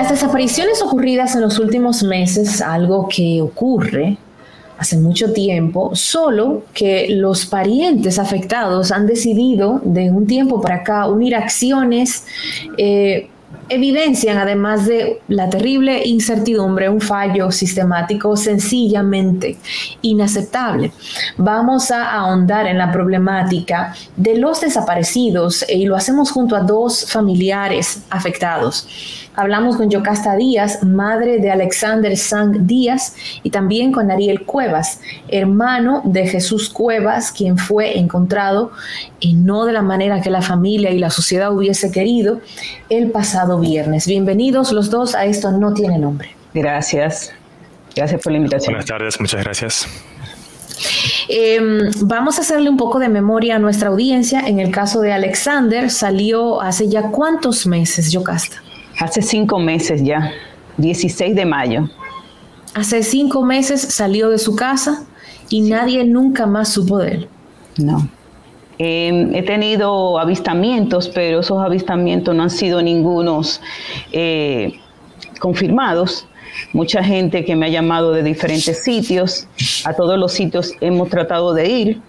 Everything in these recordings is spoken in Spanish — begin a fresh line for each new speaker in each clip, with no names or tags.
Las desapariciones ocurridas en los últimos meses, algo que ocurre hace mucho tiempo, solo que los parientes afectados han decidido de un tiempo para acá unir acciones eh, evidencian, además de la terrible incertidumbre, un fallo sistemático sencillamente inaceptable. Vamos a ahondar en la problemática de los desaparecidos y lo hacemos junto a dos familiares afectados. Hablamos con Yocasta Díaz, madre de Alexander Sang Díaz, y también con Ariel Cuevas, hermano de Jesús Cuevas, quien fue encontrado, y no de la manera que la familia y la sociedad hubiese querido, el pasado viernes. Bienvenidos los dos a Esto No Tiene Nombre.
Gracias. Gracias por la invitación.
Buenas tardes, muchas gracias.
Em, vamos a hacerle un poco de memoria a nuestra audiencia. En el caso de Alexander, salió hace ya cuántos meses, Yocasta.
Hace cinco meses ya, 16 de mayo.
Hace cinco meses salió de su casa y nadie nunca más supo de él.
No. Em, he tenido avistamientos, pero esos avistamientos no han sido ningunos eh, confirmados. Mucha gente que me ha llamado de diferentes sitios, a todos los sitios hemos tratado de ir.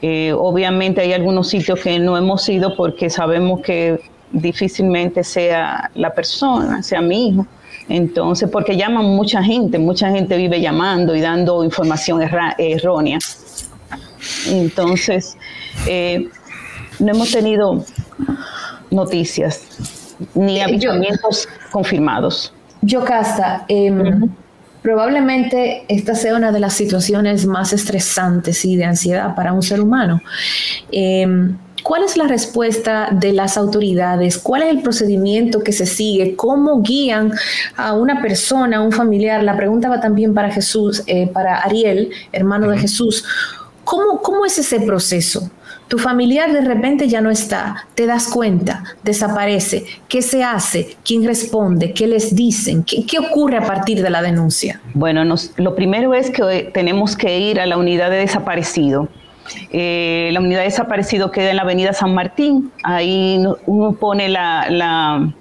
Eh, obviamente hay algunos sitios que no hemos ido porque sabemos que difícilmente sea la persona, sea mi hijo. Entonces, porque llaman mucha gente, mucha gente vive llamando y dando información errónea. Entonces, eh, no hemos tenido noticias ni eh, avistamientos confirmados.
Yocasta, eh, probablemente esta sea una de las situaciones más estresantes y de ansiedad para un ser humano. Em, ¿Cuál es la respuesta de las autoridades? ¿Cuál es el procedimiento que se sigue? ¿Cómo guían a una persona, a un familiar? La pregunta va también para Jesús, eh, para Ariel, hermano de Jesús. ¿Cómo, ¿Cómo es ese proceso? Tu familiar de repente ya no está, te das cuenta, desaparece. ¿Qué se hace? ¿Quién responde? ¿Qué les dicen? ¿Qué, ocurre a partir de la denuncia?
Bueno, lo primero es que tenemos que ir a la unidad de desaparecido eh, la unidad de desaparecido queda en la avenida San Martín. Ahí uno pone la, la,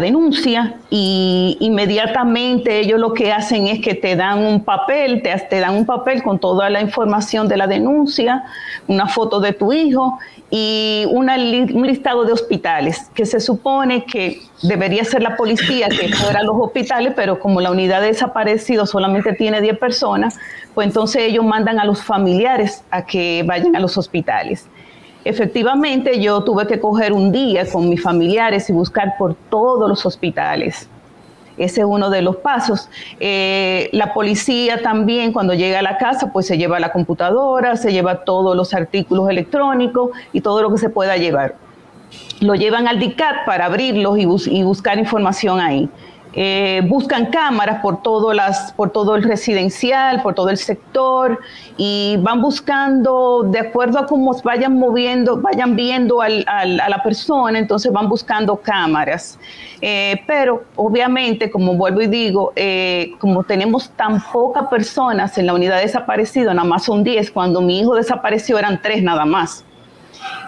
denuncia y inmediatamente ellos lo que hacen es que te dan un papel, te, te dan un papel con toda la información de la denuncia, una foto de tu hijo y un listado de hospitales que se supone que debería ser la policía que fuera los hospitales, pero como la unidad de desaparecido solamente tiene 10 personas, pues entonces ellos mandan a los familiares a que vayan a los hospitales. Efectivamente, yo tuve que coger un día con mis familiares y buscar por todos los hospitales ese es uno de los pasos. Eh, la policía también cuando llega a la casa pues se lleva la computadora, se lleva todos los artículos electrónicos y todo lo que se pueda llevar. Lo llevan al DICAT para abrirlos y buscar información ahí. Eh, buscan cámaras por todo, las, por todo el residencial, por todo el sector y van buscando, de acuerdo a cómo vayan moviendo, vayan viendo a la persona, entonces van buscando cámaras. Eh, pero obviamente, como vuelvo y digo, eh, como tenemos tan pocas personas en la unidad desaparecido, nada más son 10, cuando mi hijo desapareció eran 3 nada más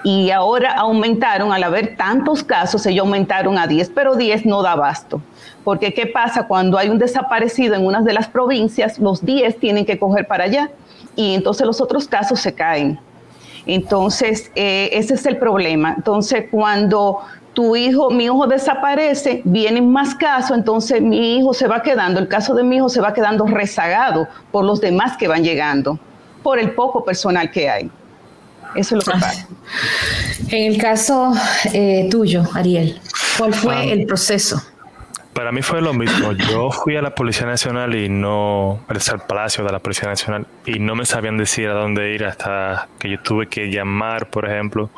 y ahora aumentaron, al haber tantos casos, ellos aumentaron a 10, pero 10 no da abasto. Porque ¿qué pasa? Cuando hay un desaparecido en una de las provincias, los 10 tienen que coger para allá y entonces los otros casos se caen. Entonces, eh, ese es el problema. Entonces, cuando tu hijo, mi hijo desaparece, vienen más casos, entonces mi hijo se va quedando, el caso de mi hijo se va quedando rezagado por los demás que van llegando, por el poco personal que hay. Eso es lo que ah. pasa.
En el caso eh, tuyo, Ariel, ¿cuál fue ah. el proceso?
Para mí fue lo mismo. Yo fui a la Policía Nacional y no, al Palacio de la Policía Nacional y no me sabían decir a dónde ir hasta que yo tuve que llamar, por ejemplo,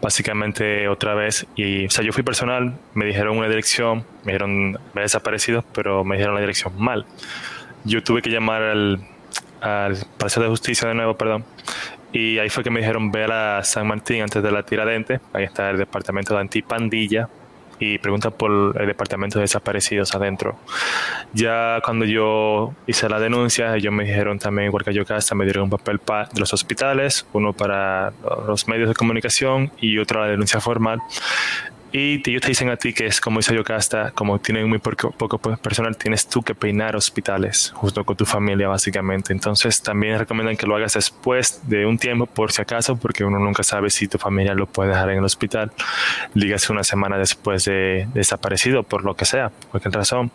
básicamente otra vez. Y, o sea, yo fui personal, me dijeron una dirección, me dijeron, me he desaparecido, pero me dijeron la dirección mal. Yo tuve que llamar al, al Palacio de Justicia de nuevo, perdón, y ahí fue que me dijeron, ve a San Martín antes de la tiradente. Ahí está el departamento de antipandilla. Y pregunta por el departamento de desaparecidos adentro. Ya cuando yo hice la denuncia, ellos me dijeron también, igual que yo me dieron un papel de los hospitales, uno para los medios de comunicación y otro la denuncia formal. Y ellos te dicen a ti que es como dice Yocasta, como tienen muy poco, personal, tienes tú que peinar hospitales junto con tu familia básicamente. Entonces también recomiendan que lo hagas después de un tiempo por si acaso, porque uno nunca sabe si tu familia lo puede dejar en el hospital, dígase una semana después de, desaparecido, por lo que sea, por cualquier razón.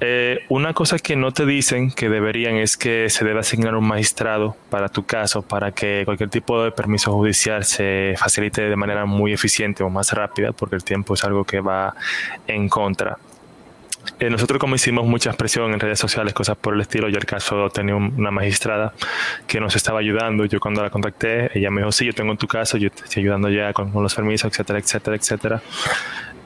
Eh, una cosa que no te dicen que deberían es que se debe asignar un magistrado para tu caso, para que cualquier tipo de permiso judicial se facilite de manera muy eficiente o más rápida, el tiempo es algo que va en contra. Eh, nosotros como hicimos mucha presión en redes sociales, cosas por el estilo, yo el caso tenía una magistrada que nos estaba ayudando, yo cuando la contacté, ella me dijo, sí, yo tengo tu caso, yo te estoy ayudando ya con, los permisos, etcétera, etcétera, etcétera.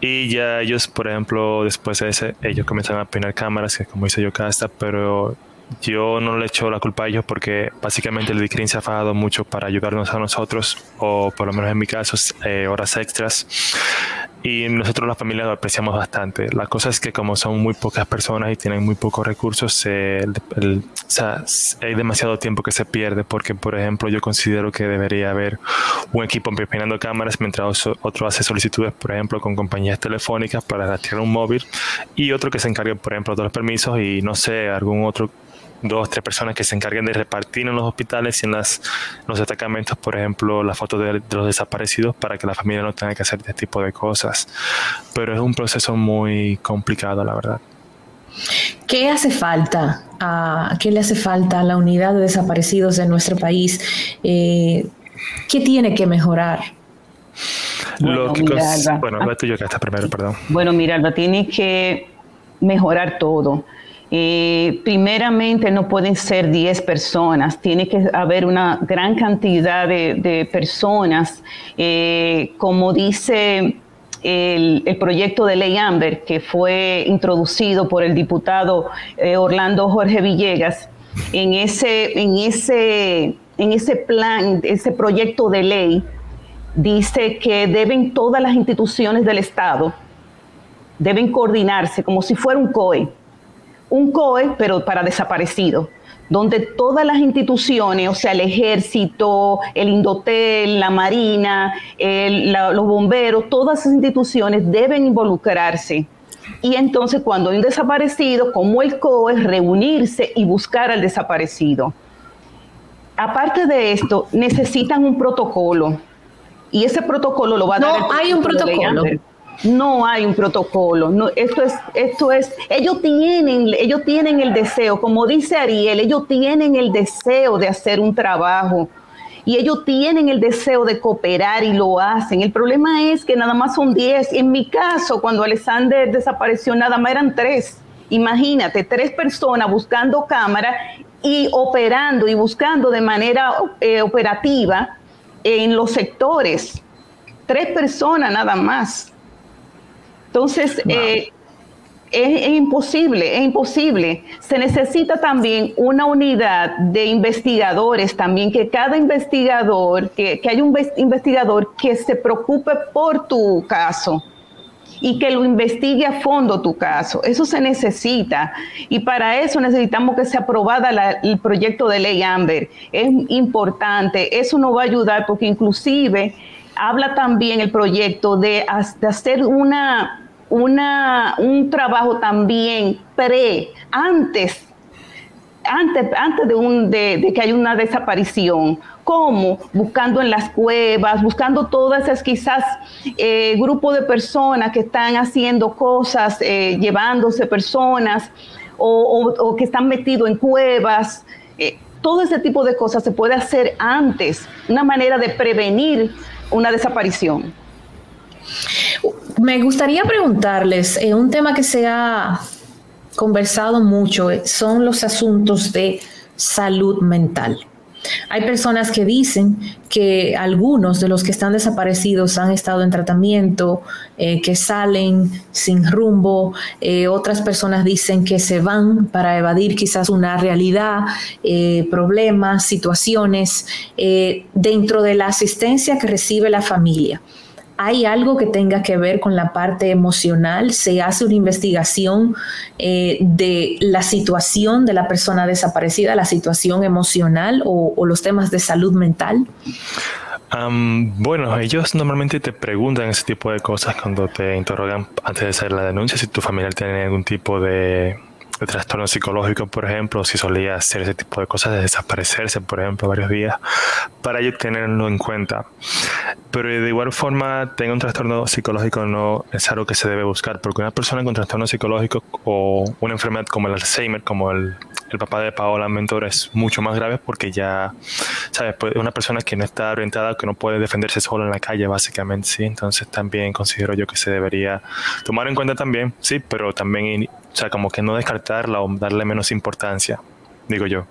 Y ya ellos, por ejemplo, después de ese, ellos comenzaron a peinar cámaras, que como hice yo casta, pero yo no le echo la culpa a ellos porque básicamente el DICRIN se ha fajado mucho para ayudarnos a nosotros, o por lo menos en mi caso, eh, horas extras. Y nosotros la familia lo apreciamos bastante. La cosa es que como son muy pocas personas y tienen muy pocos recursos, hay demasiado tiempo que se pierde porque, por ejemplo, yo considero que debería haber un equipo peinando cámaras mientras otro hace solicitudes, por ejemplo, con compañías telefónicas para rastrear un móvil y otro que se encargue, por ejemplo, de los permisos y no sé, algún otro dos, tres personas que se encarguen de repartir en los hospitales y en las, los destacamentos, por ejemplo, las fotos de, los desaparecidos para que la familia no tenga que hacer este tipo de cosas. Pero es un proceso muy complicado, la verdad.
¿Qué hace falta? A, ¿Qué le hace falta a la unidad de desaparecidos de nuestro país? Eh, ¿Qué tiene que mejorar?
Bueno, mira, bueno, yo que primero, perdón. Bueno, mira, tiene que mejorar todo. Eh, primeramente no pueden ser 10 personas, tiene que haber una gran cantidad de, personas. Eh, como dice el, proyecto de ley Amber, que fue introducido por el diputado eh, Orlando Jorge Villegas, en ese, en, ese, en ese plan, ese proyecto de ley, dice que deben todas las instituciones del Estado, deben coordinarse como si fuera un COE un COE, pero para desaparecidos, donde todas las instituciones, o sea, el ejército, el Indotel, la Marina, los bomberos, todas esas instituciones deben involucrarse. Y entonces cuando hay un desaparecido, como el COE, reunirse y buscar al desaparecido. Aparte de esto, necesitan un protocolo. Y ese protocolo lo va a dar.
No, hay un protocolo.
No hay un protocolo. Esto es, esto es, ellos tienen, ellos tienen el deseo, como dice Ariel, ellos tienen el deseo de hacer un trabajo y ellos tienen el deseo de cooperar y lo hacen. El problema es que nada más son 10. En mi caso, cuando Alexander desapareció, nada más eran tres. Imagínate, tres personas buscando cámara y operando y buscando de manera eh, operativa en los sectores. Tres personas nada más. Entonces, eh, es, imposible, es imposible. Se necesita también una unidad de investigadores también, que cada investigador, que, que haya un investigador que se preocupe por tu caso y que lo investigue a fondo tu caso. Eso se necesita. Y para eso necesitamos que sea aprobada el proyecto de ley Amber. Es importante. Eso nos va a ayudar porque inclusive habla también el proyecto de hacer una una, un trabajo también pre, antes, antes, antes de, un, de, que haya una desaparición, como buscando en las cuevas, buscando todas esas quizás eh, grupos de personas que están haciendo cosas, eh, llevándose personas o, que están metidos en cuevas. Eh, todo ese tipo de cosas se puede hacer antes, una manera de prevenir una desaparición.
Me gustaría preguntarles, eh, un tema que se ha conversado mucho eh, son los asuntos de salud mental. Hay personas que dicen que algunos de los que están desaparecidos han estado en tratamiento, eh, que salen sin rumbo, otras personas dicen que se van para evadir quizás una realidad, problemas, situaciones dentro de la asistencia que recibe la familia hay algo que tenga que ver con la parte emocional, se hace una investigación eh, de la situación de la persona desaparecida, la situación emocional o, los temas de salud mental.
bueno, ellos normalmente te preguntan ese tipo de cosas cuando te interrogan antes de hacer la denuncia, si tu familiar tiene algún tipo de de trastorno psicológico, por ejemplo, si solía hacer ese tipo de cosas, de desaparecerse, por ejemplo, varios días, para ellos tenerlo en cuenta. Pero de igual forma, tenga un trastorno psicológico no es algo que se debe buscar, porque una persona con trastorno psicológico o una enfermedad como el Alzheimer, como el, el papá de Paola Mentor, es mucho más grave porque ya, ¿sabes? Pues una persona que no está orientada, que no puede defenderse solo en la calle, básicamente, sí. Entonces también considero yo que se debería tomar en cuenta también, sí, pero también o sea, como que no descartarla o darle menos importancia, digo yo.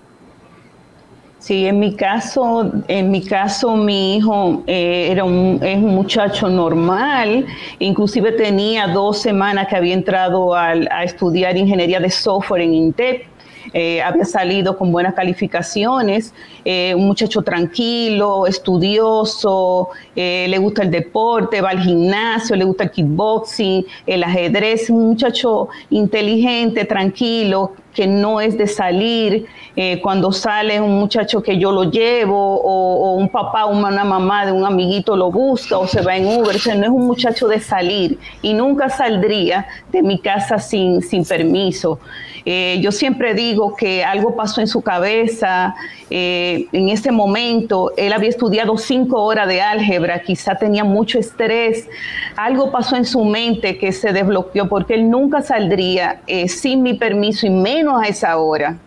Sí, en mi caso, en mi caso, mi hijo eh, era un, es un muchacho normal, inclusive tenía dos semanas que había entrado a estudiar ingeniería de software en INTEP eh, había salido con buenas calificaciones, eh, un muchacho tranquilo, estudioso, eh, le gusta el deporte, va al gimnasio, le gusta el kickboxing, el ajedrez, un muchacho inteligente, tranquilo, que no es de salir, eh, cuando sale un muchacho que yo lo llevo, o, un papá una mamá de un amiguito lo busca, o se va en Uber, o no es un muchacho de salir y nunca saldría de mi casa sin, sin permiso. Eh, yo siempre digo que algo pasó en su cabeza eh, en ese momento. Él había estudiado cinco horas de álgebra, quizá tenía mucho estrés. Algo pasó en su mente que se desbloqueó porque él nunca saldría sin mi permiso y menos a esa hora.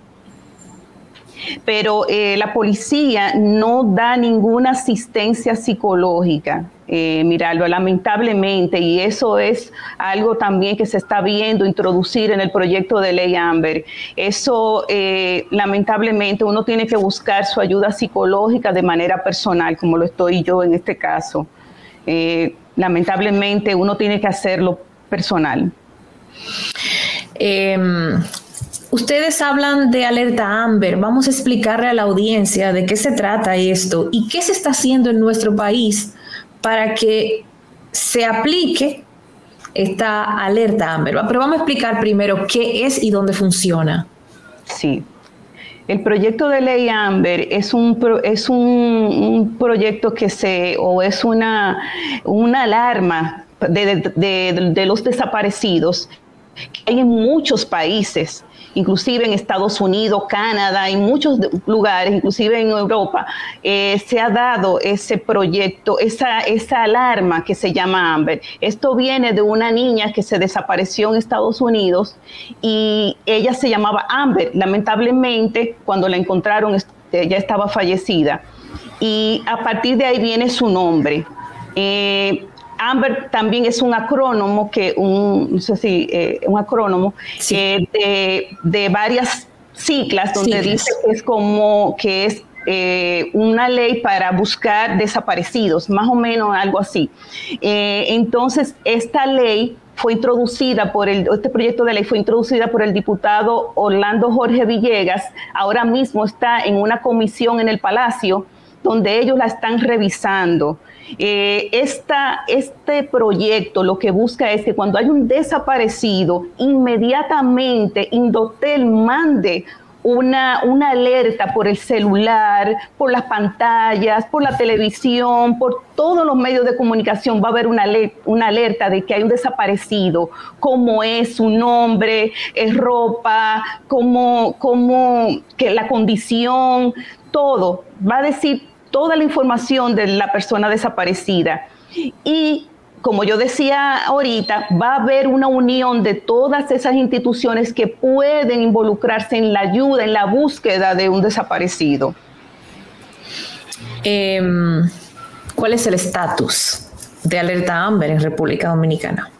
Pero eh, la policía no da ninguna asistencia psicológica. Eh, mirarlo, lamentablemente, y eso es algo también que se está viendo introducir en el proyecto de ley Amber. Eso, eh, lamentablemente, uno tiene que buscar su ayuda psicológica de manera personal, como lo estoy yo en este caso. lamentablemente, uno tiene que hacerlo personal.
Em, Ustedes hablan de alerta Amber. Vamos a explicarle a la audiencia de qué se trata esto y qué se está haciendo en nuestro país para que se aplique esta alerta Amber. Pero vamos a explicar primero qué es y dónde funciona.
Sí. El proyecto de ley Amber es un, es un, proyecto que se, o es una, una alarma de, de los desaparecidos que hay en muchos países inclusive en Estados Unidos, Canadá, en muchos lugares, inclusive en Europa, eh, se ha dado ese proyecto, esa, alarma que se llama Amber. Esto viene de una niña que se desapareció en Estados Unidos y ella se llamaba Amber. Lamentablemente, cuando la encontraron, ya estaba fallecida. Y a partir de ahí viene su nombre. Eh, Amber también es un acrónomo que un, no sé si, eh, un acrónomo de, de, varias siglas donde dice que es como que es eh, una ley para buscar desaparecidos, más o menos algo así. Eh, entonces, esta ley fue introducida por el, este proyecto de ley fue introducida por el diputado Orlando Jorge Villegas, ahora mismo está en una comisión en el Palacio donde ellos la están revisando. Eh, este proyecto lo que busca es que cuando hay un desaparecido, inmediatamente Indotel mande una, una, alerta por el celular, por las pantallas, por la televisión, por todos los medios de comunicación, va a haber una, una alerta de que hay un desaparecido, cómo es su nombre, es ropa, cómo, cómo que la condición, todo. Va a decir toda la información de la persona desaparecida. Y como yo decía ahorita, va a haber una unión de todas esas instituciones que pueden involucrarse en la ayuda, en la búsqueda de un desaparecido.
Em, ¿Cuál es el estatus de alerta Amber en República Dominicana.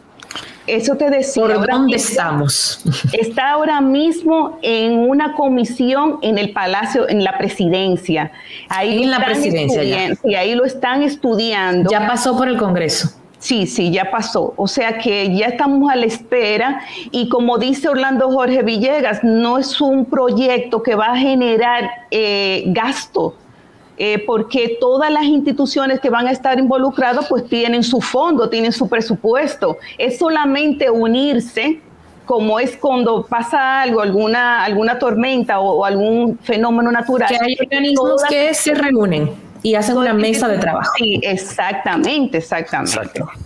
Eso te decía.
¿Por dónde estamos?
Está ahora mismo en una comisión en el Palacio, en la presidencia.
Ahí en la presidencia.
Y ahí lo están estudiando.
Ya pasó por el Congreso.
Sí, sí, ya pasó. O sea que ya estamos a la espera y como dice Orlando Jorge Villegas, no es un proyecto que va a generar eh, gasto eh, porque todas las instituciones que van a estar involucradas pues tienen su fondo, tienen su presupuesto. Es solamente unirse, como es cuando pasa algo, alguna, alguna tormenta o, algún fenómeno natural.
Que hay organismos que se reúnen y hacen una mesa de trabajo.
Sí, exactamente, exactamente. Exacto.